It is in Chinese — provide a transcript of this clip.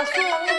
啊